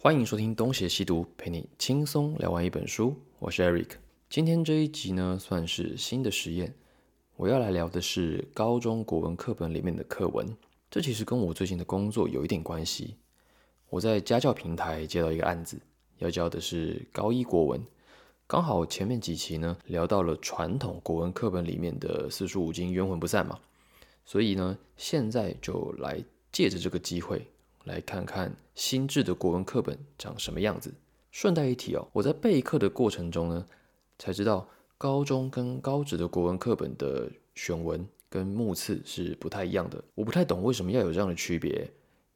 欢迎收听东邪西毒，陪你轻松聊完一本书。我是 Eric。今天这一集呢，算是新的实验。我要来聊的是高中国文课本里面的课文。这其实跟我最近的工作有一点关系。我在家教平台接到一个案子，要教的是高一国文。刚好前面几期呢聊到了传统国文课本里面的四书五经冤魂不散嘛，所以呢现在就来借着这个机会来看看新制的国文课本长什么样子。顺带一提哦，我在备课的过程中呢，才知道高中跟高职的国文课本的选文跟目次是不太一样的。我不太懂为什么要有这样的区别，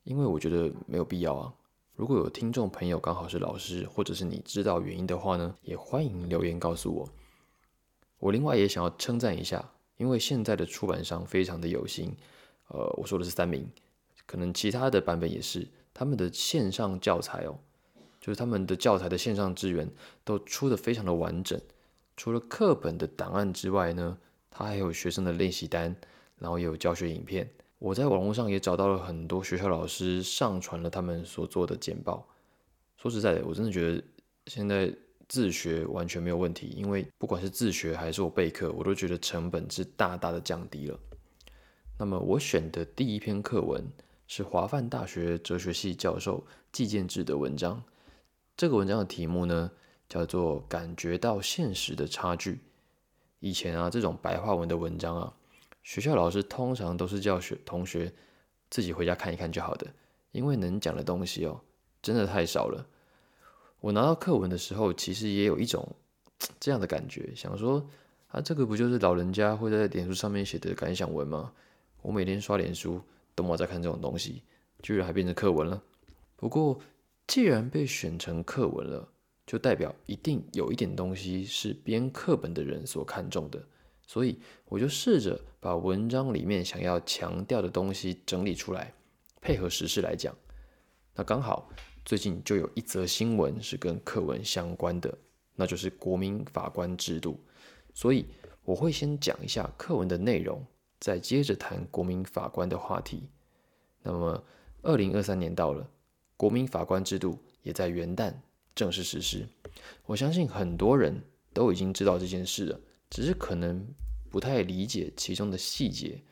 因为我觉得没有必要啊。如果有听众朋友刚好是老师，或者是你知道原因的话呢，也欢迎留言告诉我。我另外也想要称赞一下，因为现在的出版商非常的有心。呃，我说的是三明，可能其他的版本也是，他们的线上教材哦，就是他们的教材的线上资源都出的非常的完整。除了课本的档案之外呢，它还有学生的练习单，然后也有教学影片。我在网络上也找到了很多学校老师上传了他们所做的简报。说实在的，我真的觉得现在自学完全没有问题，因为不管是自学还是我备课，我都觉得成本是大大的降低了。那么我选的第一篇课文是华范大学哲学系教授季建志的文章。这个文章的题目呢叫做《感觉到现实的差距》。以前啊，这种白话文的文章啊。学校老师通常都是叫学同学自己回家看一看就好的，因为能讲的东西哦，真的太少了。我拿到课文的时候，其实也有一种这样的感觉，想说啊，这个不就是老人家会在脸书上面写的感想文吗？我每天刷脸书，都没在看这种东西，居然还变成课文了。不过，既然被选成课文了，就代表一定有一点东西是编课本的人所看重的。所以我就试着把文章里面想要强调的东西整理出来，配合时事来讲。那刚好最近就有一则新闻是跟课文相关的，那就是国民法官制度。所以我会先讲一下课文的内容，再接着谈国民法官的话题。那么二零二三年到了，国民法官制度也在元旦正式实施。我相信很多人都已经知道这件事了。只是可能不太理解其中的细节，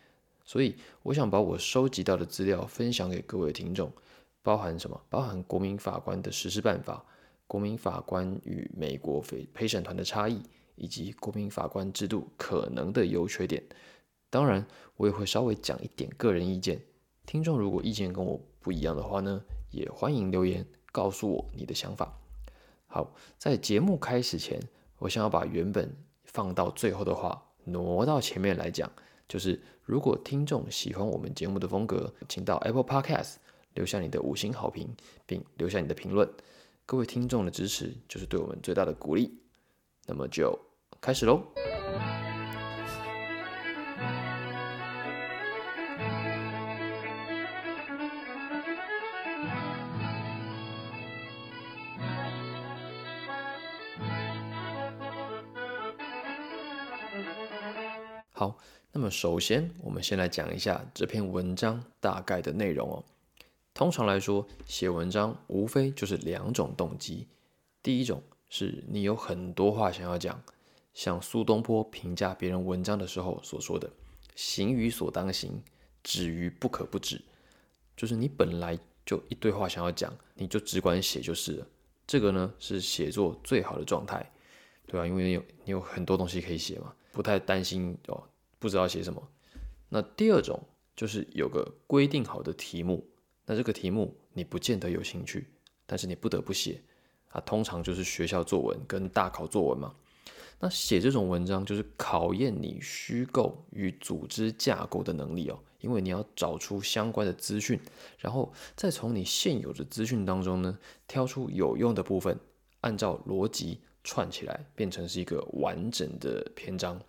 所以我想把我收集到的资料分享给各位听众，包含什么？包含国民法官的实施办法、国民法官与美国陪陪审团的差异，以及国民法官制度可能的优缺点。当然，我也会稍微讲一点个人意见。听众如果意见跟我不一样的话呢，也欢迎留言告诉我你的想法。好，在节目开始前，我想要把原本。放到最后的话，挪到前面来讲，就是如果听众喜欢我们节目的风格，请到 Apple Podcast 留下你的五星好评，并留下你的评论。各位听众的支持就是对我们最大的鼓励。那么就开始喽。好，那么首先，我们先来讲一下这篇文章大概的内容哦。通常来说，写文章无非就是两种动机。第一种是你有很多话想要讲，像苏东坡评价别人文章的时候所说的“行于所当行，止于不可不止”，就是你本来就一堆话想要讲，你就只管写就是了。这个呢是写作最好的状态，对吧？因为你有你有很多东西可以写嘛，不太担心哦。不知道写什么，那第二种就是有个规定好的题目，那这个题目你不见得有兴趣，但是你不得不写啊。通常就是学校作文跟大考作文嘛。那写这种文章就是考验你虚构与组织架构的能力哦，因为你要找出相关的资讯，然后再从你现有的资讯当中呢，挑出有用的部分，按照逻辑串起来，变成是一个完整的篇章。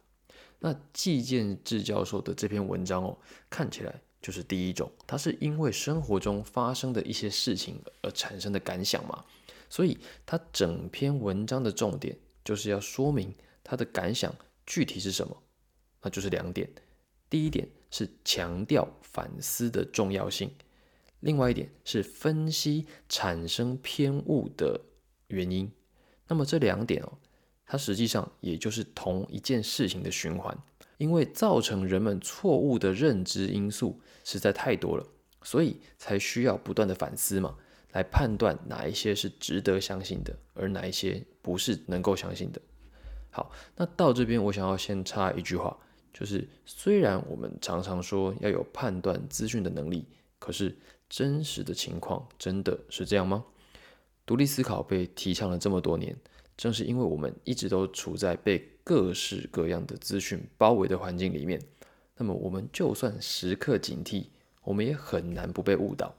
那季建志教授的这篇文章哦，看起来就是第一种，他是因为生活中发生的一些事情而产生的感想嘛，所以他整篇文章的重点就是要说明他的感想具体是什么，那就是两点，第一点是强调反思的重要性，另外一点是分析产生偏误的原因。那么这两点哦，它实际上也就是同一件事情的循环，因为造成人们错误的认知因素实在太多了，所以才需要不断的反思嘛，来判断哪一些是值得相信的，而哪一些不是能够相信的。好，那到这边我想要先插一句话，就是虽然我们常常说要有判断资讯的能力，可是。真实的情况真的是这样吗？独立思考被提倡了这么多年，正是因为我们一直都处在被各式各样的资讯包围的环境里面。那么，我们就算时刻警惕，我们也很难不被误导。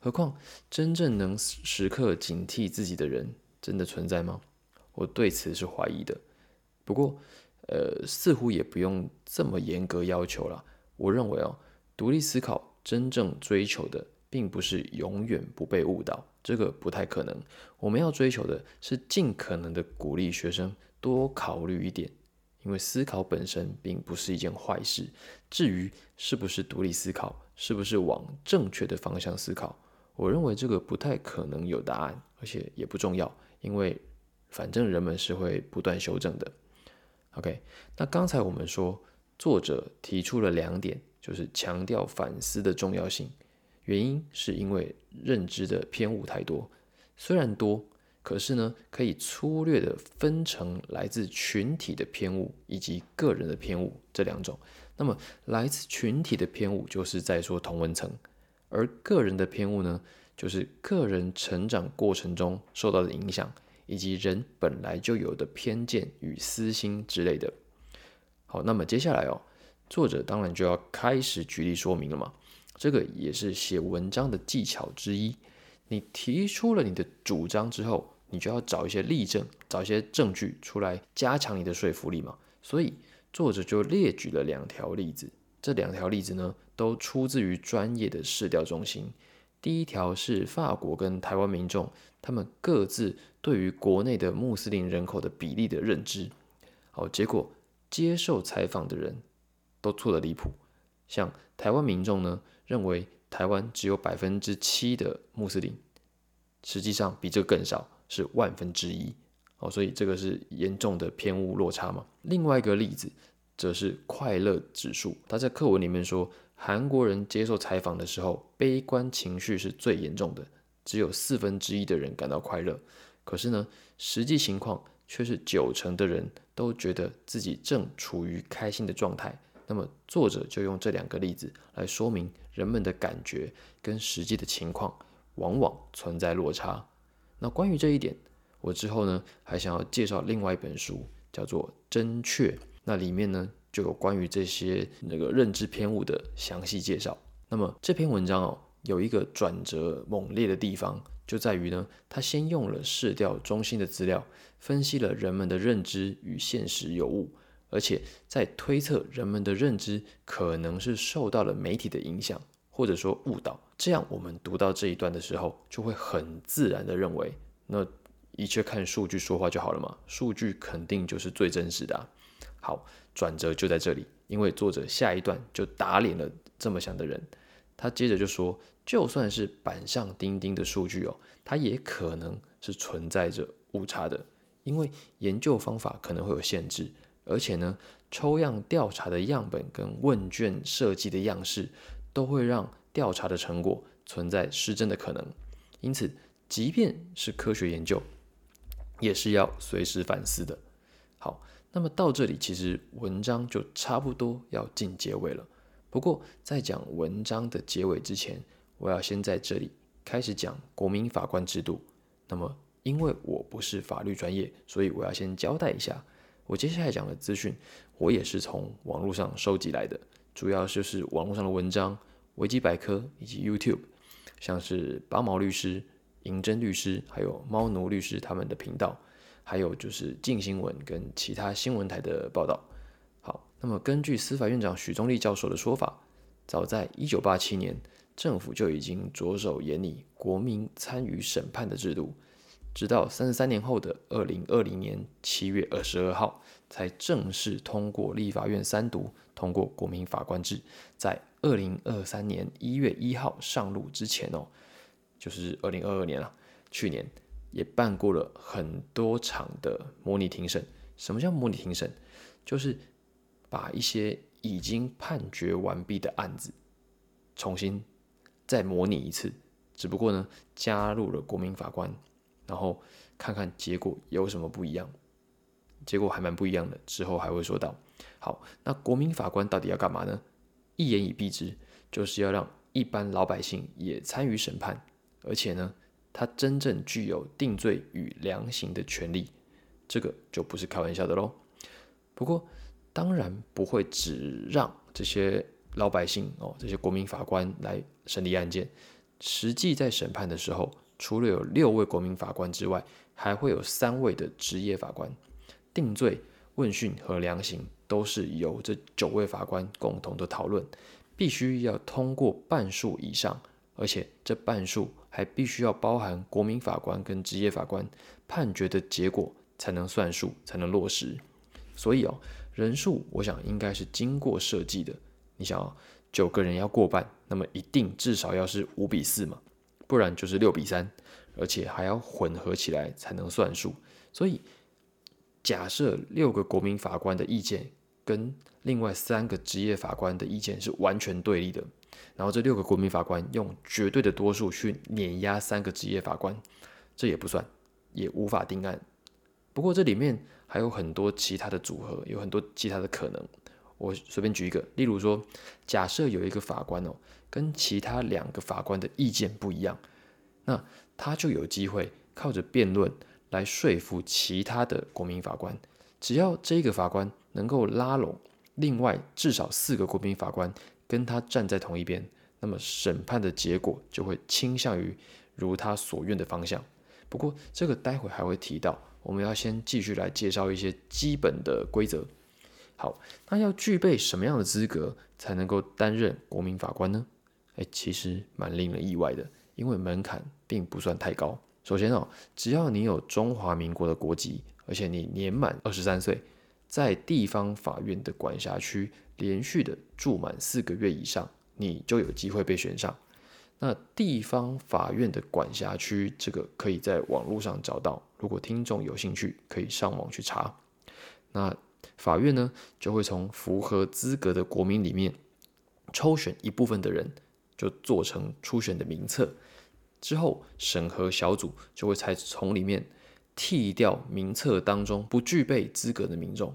何况，真正能时刻警惕自己的人，真的存在吗？我对此是怀疑的。不过，呃，似乎也不用这么严格要求了。我认为哦，独立思考真正追求的。并不是永远不被误导，这个不太可能。我们要追求的是尽可能的鼓励学生多考虑一点，因为思考本身并不是一件坏事。至于是不是独立思考，是不是往正确的方向思考，我认为这个不太可能有答案，而且也不重要，因为反正人们是会不断修正的。OK，那刚才我们说，作者提出了两点，就是强调反思的重要性。原因是因为认知的偏误太多，虽然多，可是呢，可以粗略的分成来自群体的偏误以及个人的偏误这两种。那么，来自群体的偏误就是在说同文层，而个人的偏误呢，就是个人成长过程中受到的影响，以及人本来就有的偏见与私心之类的。好，那么接下来哦，作者当然就要开始举例说明了嘛。这个也是写文章的技巧之一。你提出了你的主张之后，你就要找一些例证，找一些证据出来加强你的说服力嘛。所以作者就列举了两条例子。这两条例子呢，都出自于专业的市调中心。第一条是法国跟台湾民众他们各自对于国内的穆斯林人口的比例的认知。好，结果接受采访的人都错得离谱。像台湾民众呢？认为台湾只有百分之七的穆斯林，实际上比这更少，是万分之一哦，所以这个是严重的偏误落差嘛。另外一个例子则是快乐指数，他在课文里面说，韩国人接受采访的时候，悲观情绪是最严重的，只有四分之一的人感到快乐，可是呢，实际情况却是九成的人都觉得自己正处于开心的状态。那么作者就用这两个例子来说明人们的感觉跟实际的情况往往存在落差。那关于这一点，我之后呢还想要介绍另外一本书，叫做《真确》，那里面呢就有关于这些那个认知偏误的详细介绍。那么这篇文章哦有一个转折猛烈的地方，就在于呢，他先用了市调中心的资料，分析了人们的认知与现实有误。而且在推测人们的认知可能是受到了媒体的影响，或者说误导。这样我们读到这一段的时候，就会很自然的认为，那一切看数据说话就好了嘛，数据肯定就是最真实的。啊好，转折就在这里，因为作者下一段就打脸了这么想的人。他接着就说，就算是板上钉钉的数据哦，它也可能是存在着误差的，因为研究方法可能会有限制。而且呢，抽样调查的样本跟问卷设计的样式，都会让调查的成果存在失真的可能。因此，即便是科学研究，也是要随时反思的。好，那么到这里，其实文章就差不多要进结尾了。不过，在讲文章的结尾之前，我要先在这里开始讲国民法官制度。那么，因为我不是法律专业，所以我要先交代一下。我接下来讲的资讯，我也是从网络上收集来的，主要就是网络上的文章、维基百科以及 YouTube，像是八毛律师、银针律师，还有猫奴律师他们的频道，还有就是静新闻跟其他新闻台的报道。好，那么根据司法院长许宗力教授的说法，早在一九八七年，政府就已经着手研拟国民参与审判的制度。直到三十三年后的二零二零年七月二十二号，才正式通过立法院三读通过国民法官制，在二零二三年一月一号上路之前哦，就是二零二二年了，去年也办过了很多场的模拟庭审。什么叫模拟庭审？就是把一些已经判决完毕的案子重新再模拟一次，只不过呢，加入了国民法官，然后看看结果有什么不一样。结果还蛮不一样的，之后还会说到。好，那国民法官到底要干嘛呢？一言以蔽之，就是要让一般老百姓也参与审判，而且呢，他真正具有定罪与量刑的权利，这个就不是开玩笑的喽。不过，当然不会只让这些老百姓哦，这些国民法官来审理案件。实际在审判的时候，除了有六位国民法官之外，还会有三位的职业法官定罪、问讯和量刑。都是由这九位法官共同的讨论，必须要通过半数以上，而且这半数还必须要包含国民法官跟职业法官判决的结果才能算数，才能落实。所以哦，人数我想应该是经过设计的。你想哦，九个人要过半，那么一定至少要是五比四嘛，不然就是六比三，而且还要混合起来才能算数。所以假设六个国民法官的意见。跟另外三个职业法官的意见是完全对立的，然后这六个国民法官用绝对的多数去碾压三个职业法官，这也不算，也无法定案。不过这里面还有很多其他的组合，有很多其他的可能。我随便举一个，例如说，假设有一个法官哦，跟其他两个法官的意见不一样，那他就有机会靠着辩论来说服其他的国民法官。只要这个法官能够拉拢另外至少四个国民法官跟他站在同一边，那么审判的结果就会倾向于如他所愿的方向。不过这个待会还会提到，我们要先继续来介绍一些基本的规则。好，那要具备什么样的资格才能够担任国民法官呢？哎，其实蛮令人意外的，因为门槛并不算太高。首先哦，只要你有中华民国的国籍。而且你年满二十三岁，在地方法院的管辖区连续的住满四个月以上，你就有机会被选上。那地方法院的管辖区，这个可以在网络上找到。如果听众有兴趣，可以上网去查。那法院呢，就会从符合资格的国民里面抽选一部分的人，就做成初选的名册。之后审核小组就会才从里面。剔掉名册当中不具备资格的民众，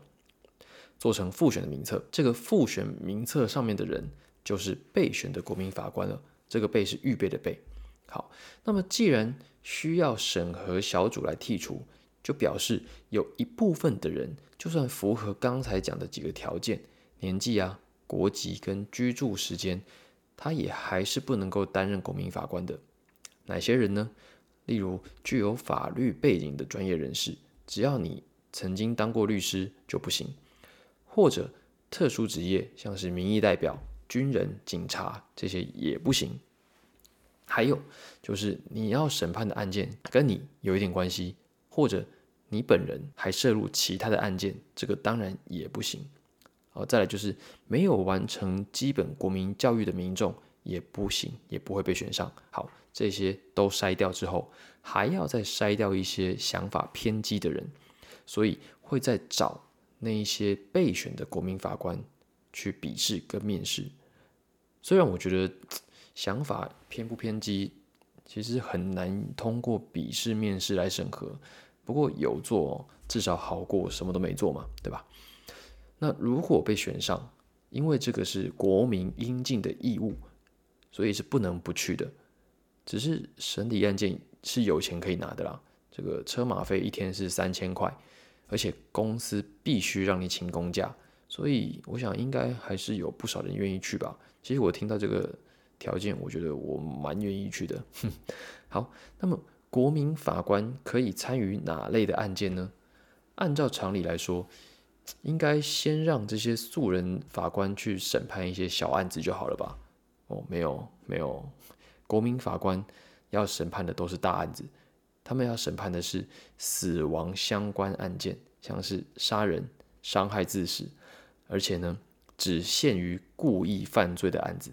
做成复选的名册。这个复选名册上面的人就是备选的国民法官了。这个备是预备的备。好，那么既然需要审核小组来剔除，就表示有一部分的人，就算符合刚才讲的几个条件，年纪啊、国籍跟居住时间，他也还是不能够担任国民法官的。哪些人呢？例如，具有法律背景的专业人士，只要你曾经当过律师就不行；或者特殊职业，像是民意代表、军人、警察这些也不行。还有就是你要审判的案件跟你有一点关系，或者你本人还涉入其他的案件，这个当然也不行。好，再来就是没有完成基本国民教育的民众也不行，也不会被选上。好。这些都筛掉之后，还要再筛掉一些想法偏激的人，所以会再找那一些备选的国民法官去笔试跟面试。虽然我觉得 想法偏不偏激，其实很难通过笔试面试来审核。不过有做，至少好过什么都没做嘛，对吧？那如果被选上，因为这个是国民应尽的义务，所以是不能不去的。只是审理案件是有钱可以拿的啦，这个车马费一天是三千块，而且公司必须让你请公假，所以我想应该还是有不少人愿意去吧。其实我听到这个条件，我觉得我蛮愿意去的。好，那么国民法官可以参与哪类的案件呢？按照常理来说，应该先让这些素人法官去审判一些小案子就好了吧？哦，没有，没有。国民法官要审判的都是大案子，他们要审判的是死亡相关案件，像是杀人、伤害致死，而且呢，只限于故意犯罪的案子。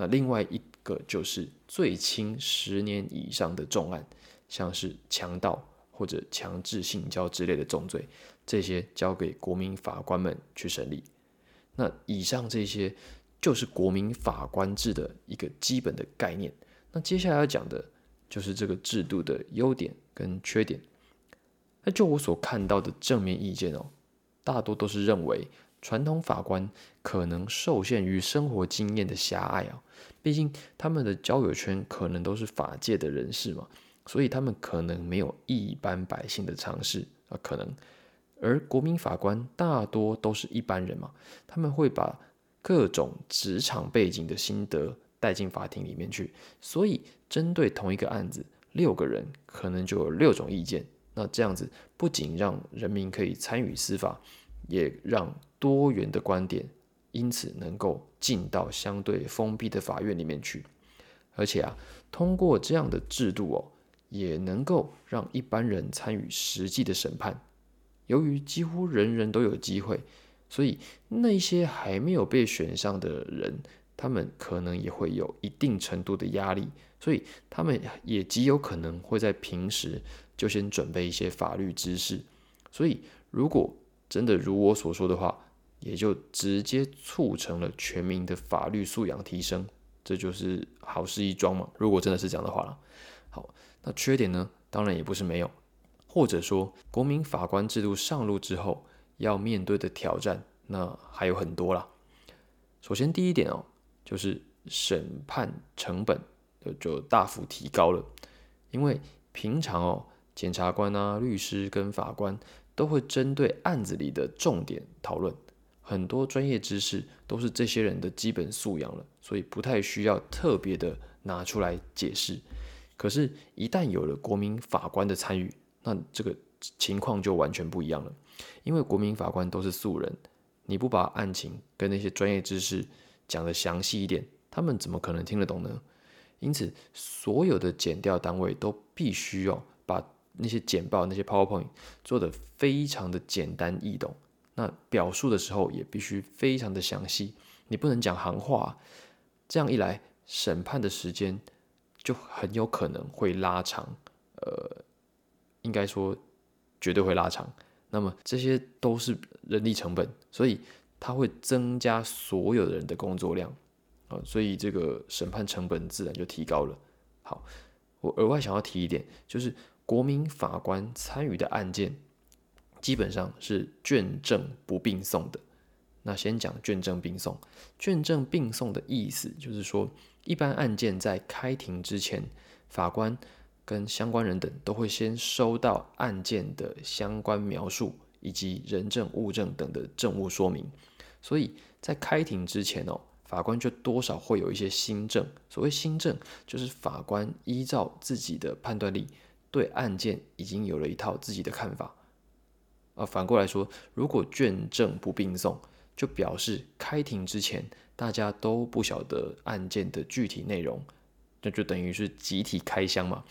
那另外一个就是最轻十年以上的重案，像是强盗或者强制性交之类的重罪，这些交给国民法官们去审理。那以上这些就是国民法官制的一个基本的概念。那接下来要讲的就是这个制度的优点跟缺点。那就我所看到的正面意见哦，大多都是认为传统法官可能受限于生活经验的狭隘啊，毕竟他们的交友圈可能都是法界的人士嘛，所以他们可能没有一般百姓的常识啊，可能。而国民法官大多都是一般人嘛，他们会把各种职场背景的心得带进法庭里面去，所以针对同一个案子，六个人可能就有六种意见。那这样子不仅让人民可以参与司法，也让多元的观点因此能够进到相对封闭的法院里面去。而且啊，通过这样的制度哦，也能够让一般人参与实际的审判。由于几乎人人都有机会，所以那些还没有被选上的人，他们可能也会有一定程度的压力，所以他们也极有可能会在平时。就先准备一些法律知识，所以如果真的如我所说的话，也就直接促成了全民的法律素养提升，这就是好事一桩嘛。如果真的是这样的话了，好，那缺点呢？当然也不是没有，或者说国民法官制度上路之后要面对的挑战，那还有很多啦。首先第一点哦，就是审判成本就大幅提高了，因为平常哦。检察官啊、律师跟法官都会针对案子里的重点讨论，很多专业知识都是这些人的基本素养了，所以不太需要特别的拿出来解释。可是，一旦有了国民法官的参与，那这个情况就完全不一样了。因为国民法官都是素人，你不把案情跟那些专业知识讲的详细一点，他们怎么可能听得懂呢？因此，所有的检调单位都必须要把那些简报、那些 PowerPoint 做的非常的简单易懂，那表述的时候也必须非常的详细，你不能讲行话，这样一来，审判的时间就很有可能会拉长，呃，应该说绝对会拉长。那么这些都是人力成本，所以它会增加所有的人的工作量啊，所以这个审判成本自然就提高了。好，我额外想要提一点，就是。国民法官参与的案件，基本上是卷证不并送的。那先讲卷证并送。卷证并送的意思就是说，一般案件在开庭之前，法官跟相关人等都会先收到案件的相关描述以及人证物证等的证物说明。所以在开庭之前哦，法官就多少会有一些新证。所谓新证，就是法官依照自己的判断力。对案件已经有了一套自己的看法，啊，反过来说，如果卷证不并送，就表示开庭之前大家都不晓得案件的具体内容，那就等于是集体开箱嘛。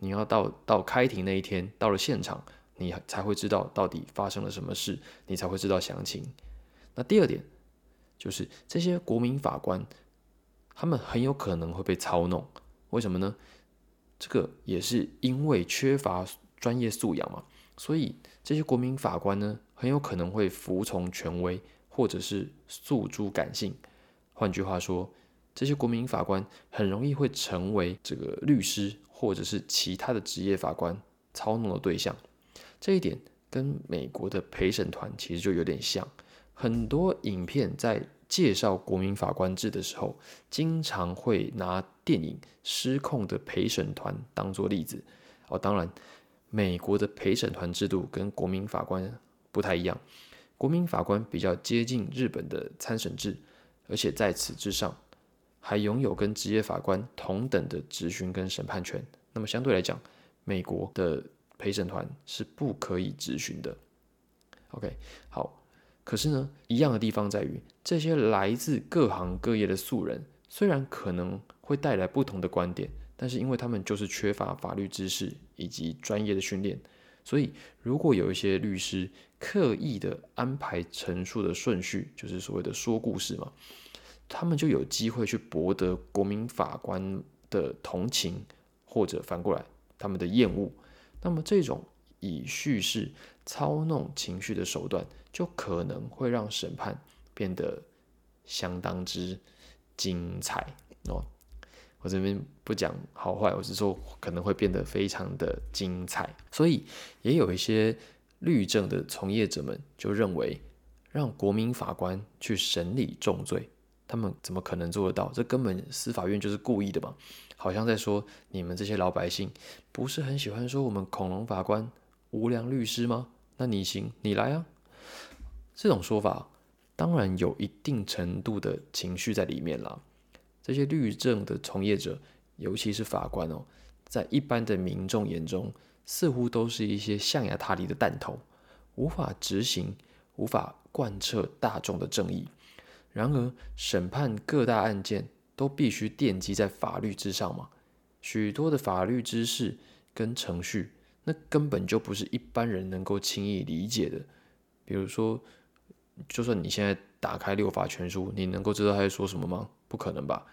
你要到到开庭那一天，到了现场，你才会知道到底发生了什么事，你才会知道详情。那第二点就是这些国民法官，他们很有可能会被操弄，为什么呢？这个也是因为缺乏专业素养嘛，所以这些国民法官呢，很有可能会服从权威，或者是诉诸感性。换句话说，这些国民法官很容易会成为这个律师或者是其他的职业法官操弄的对象。这一点跟美国的陪审团其实就有点像，很多影片在。介绍国民法官制的时候，经常会拿电影《失控的陪审团》当做例子。哦，当然，美国的陪审团制度跟国民法官不太一样。国民法官比较接近日本的参审制，而且在此之上，还拥有跟职业法官同等的质询跟审判权。那么相对来讲，美国的陪审团是不可以质询的。OK，好。可是呢，一样的地方在于，这些来自各行各业的素人，虽然可能会带来不同的观点，但是因为他们就是缺乏法律知识以及专业的训练，所以，如果有一些律师刻意的安排陈述的顺序，就是所谓的说故事嘛，他们就有机会去博得国民法官的同情，或者反过来他们的厌恶。那么，这种以叙事操弄情绪的手段，就可能会让审判变得相当之精彩哦。我这边不讲好坏，我是说可能会变得非常的精彩。所以也有一些律政的从业者们就认为，让国民法官去审理重罪，他们怎么可能做得到？这根本司法院就是故意的嘛！好像在说你们这些老百姓不是很喜欢说我们恐龙法官、无良律师吗？那你行，你来啊！这种说法当然有一定程度的情绪在里面啦。这些律政的从业者，尤其是法官哦，在一般的民众眼中，似乎都是一些象牙塔里的弹头，无法执行、无法贯彻大众的正义。然而，审判各大案件都必须奠基在法律之上嘛？许多的法律知识跟程序，那根本就不是一般人能够轻易理解的。比如说，就算你现在打开六法全书，你能够知道他在说什么吗？不可能吧？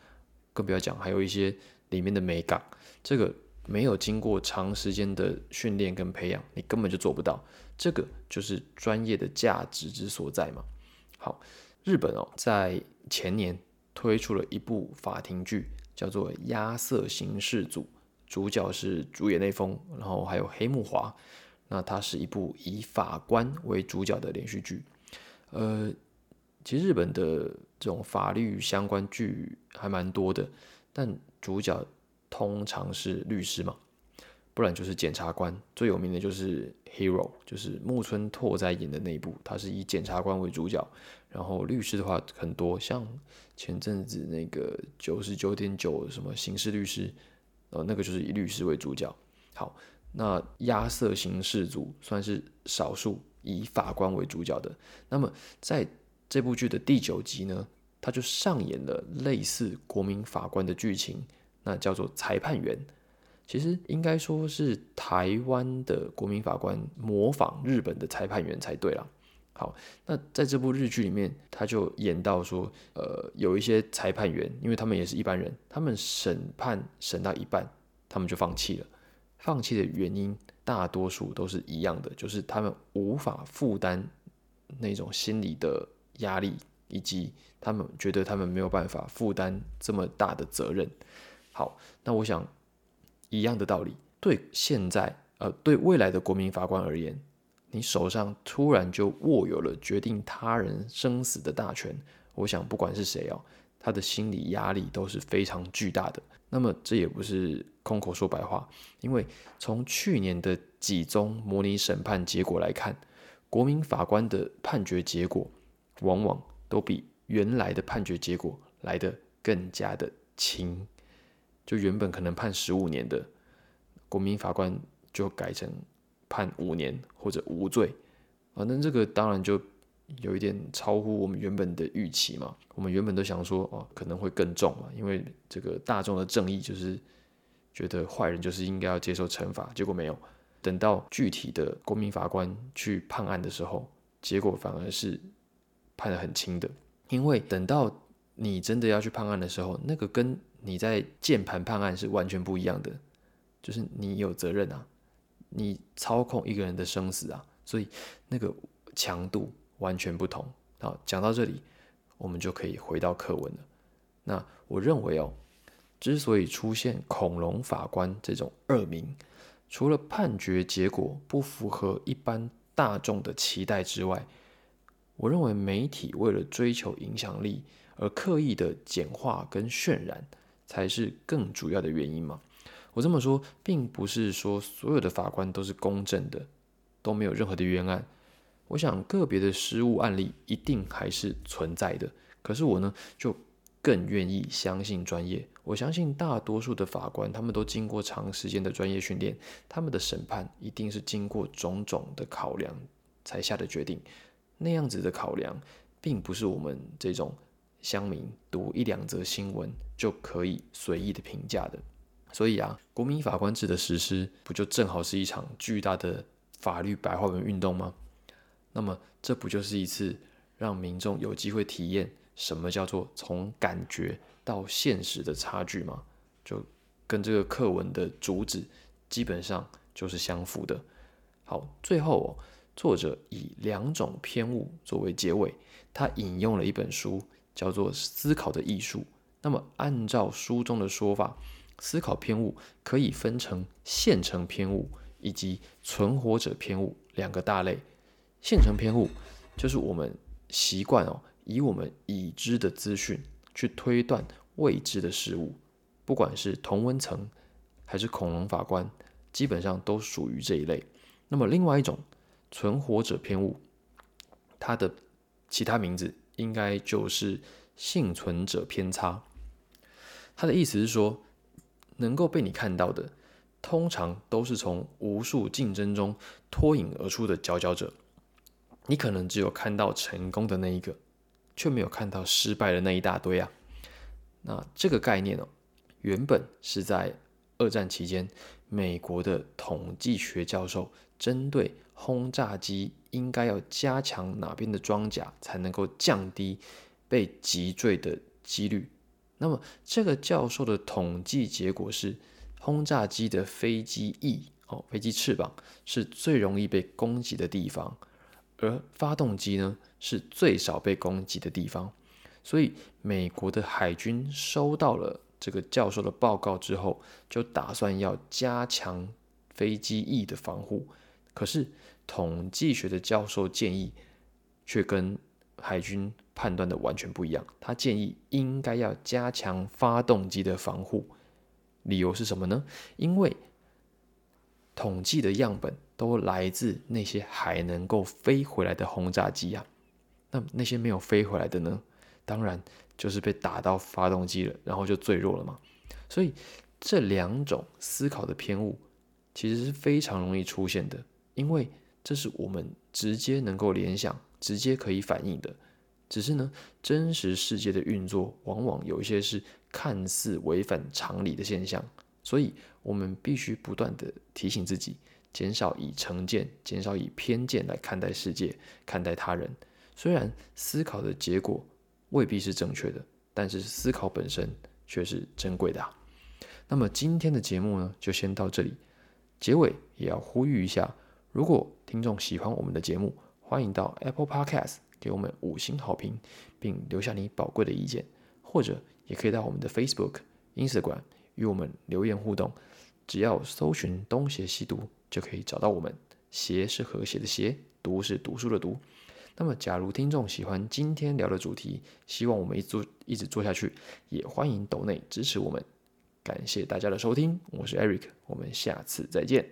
更不要讲，还有一些里面的美感，这个没有经过长时间的训练跟培养，你根本就做不到。这个就是专业的价值之所在嘛。好，日本哦，在前年推出了一部法庭剧，叫做《亚瑟刑事组》，主角是主演内丰，然后还有黑木华。那它是一部以法官为主角的连续剧。呃，其实日本的。这种法律相关剧还蛮多的，但主角通常是律师嘛，不然就是检察官。最有名的就是《Hero》，就是木村拓哉演的那一部，他是以检察官为主角。然后律师的话很多，像前阵子那个九十九点九什么刑事律师，呃，那个就是以律师为主角。好，那亚瑟刑事组算是少数以法官为主角的。那么在这部剧的第九集呢，他就上演了类似国民法官的剧情，那叫做裁判员。其实应该说是台湾的国民法官模仿日本的裁判员才对了。好，那在这部日剧里面，他就演到说，呃，有一些裁判员，因为他们也是一般人，他们审判审到一半，他们就放弃了。放弃的原因大多数都是一样的，就是他们无法负担那种心理的。压力以及他们觉得他们没有办法负担这么大的责任。好，那我想一样的道理，对现在呃对未来的国民法官而言，你手上突然就握有了决定他人生死的大权，我想不管是谁哦，他的心理压力都是非常巨大的。那么这也不是空口说白话，因为从去年的几宗模拟审判结果来看，国民法官的判决结果。往往都比原来的判决结果来得更加的轻，就原本可能判十五年的国民法官就改成判五年或者无罪啊，那这个当然就有一点超乎我们原本的预期嘛。我们原本都想说哦，可能会更重嘛，因为这个大众的正义就是觉得坏人就是应该要接受惩罚，结果没有。等到具体的国民法官去判案的时候，结果反而是。判的很轻的，因为等到你真的要去判案的时候，那个跟你在键盘判案是完全不一样的，就是你有责任啊，你操控一个人的生死啊，所以那个强度完全不同。好，讲到这里，我们就可以回到课文了。那我认为哦，之所以出现恐龙法官这种恶名，除了判决结果不符合一般大众的期待之外，我认为媒体为了追求影响力而刻意的简化跟渲染，才是更主要的原因嘛。我这么说，并不是说所有的法官都是公正的，都没有任何的冤案。我想个别的失误案例一定还是存在的。可是我呢，就更愿意相信专业。我相信大多数的法官，他们都经过长时间的专业训练，他们的审判一定是经过种种的考量才下的决定。那样子的考量，并不是我们这种乡民读一两则新闻就可以随意的评价的。所以啊，国民法官制的实施，不就正好是一场巨大的法律白话文运动吗？那么这不就是一次让民众有机会体验什么叫做从感觉到现实的差距吗？就跟这个课文的主旨基本上就是相符的。好，最后哦，作者以两种偏误作为结尾，他引用了一本书，叫做《思考的艺术》。那么按照书中的说法，思考偏误可以分成现成偏误以及存活者偏误两个大类。现成偏误就是我们习惯哦，以我们已知的资讯去推断未知的事物，不管是同温层还是恐龙法官，基本上都属于这一类。那么另外一种存活者偏误，它的其他名字应该就是幸存者偏差。它的意思是说，能够被你看到的，通常都是从无数竞争中脱颖而出的佼佼者。你可能只有看到成功的那一个，却没有看到失败的那一大堆啊。那这个概念哦，原本是在二战期间，美国的统计学教授。针对轰炸机应该要加强哪边的装甲，才能够降低被击坠的几率？那么这个教授的统计结果是，轰炸机的飞机翼哦，飞机翅膀是最容易被攻击的地方，而发动机呢是最少被攻击的地方。所以美国的海军收到了这个教授的报告之后，就打算要加强飞机翼的防护。可是，统计学的教授建议却跟海军判断的完全不一样。他建议应该要加强发动机的防护，理由是什么呢？因为统计的样本都来自那些还能够飞回来的轰炸机啊。那那些没有飞回来的呢？当然就是被打到发动机了，然后就坠落了嘛。所以这两种思考的偏误其实是非常容易出现的。因为这是我们直接能够联想、直接可以反映的，只是呢，真实世界的运作往往有一些是看似违反常理的现象，所以我们必须不断的提醒自己，减少以成见、减少以偏见来看待世界、看待他人。虽然思考的结果未必是正确的，但是思考本身却是珍贵的。那么今天的节目呢，就先到这里，结尾也要呼吁一下。如果听众喜欢我们的节目，欢迎到 Apple Podcast 给我们五星好评，并留下你宝贵的意见，或者也可以到我们的 Facebook、Instagram 与我们留言互动。只要搜寻“东邪西毒”，就可以找到我们。邪是和谐的邪，读是读书的读。那么，假如听众喜欢今天聊的主题，希望我们一做一直做下去，也欢迎抖内支持我们。感谢大家的收听，我是 Eric，我们下次再见。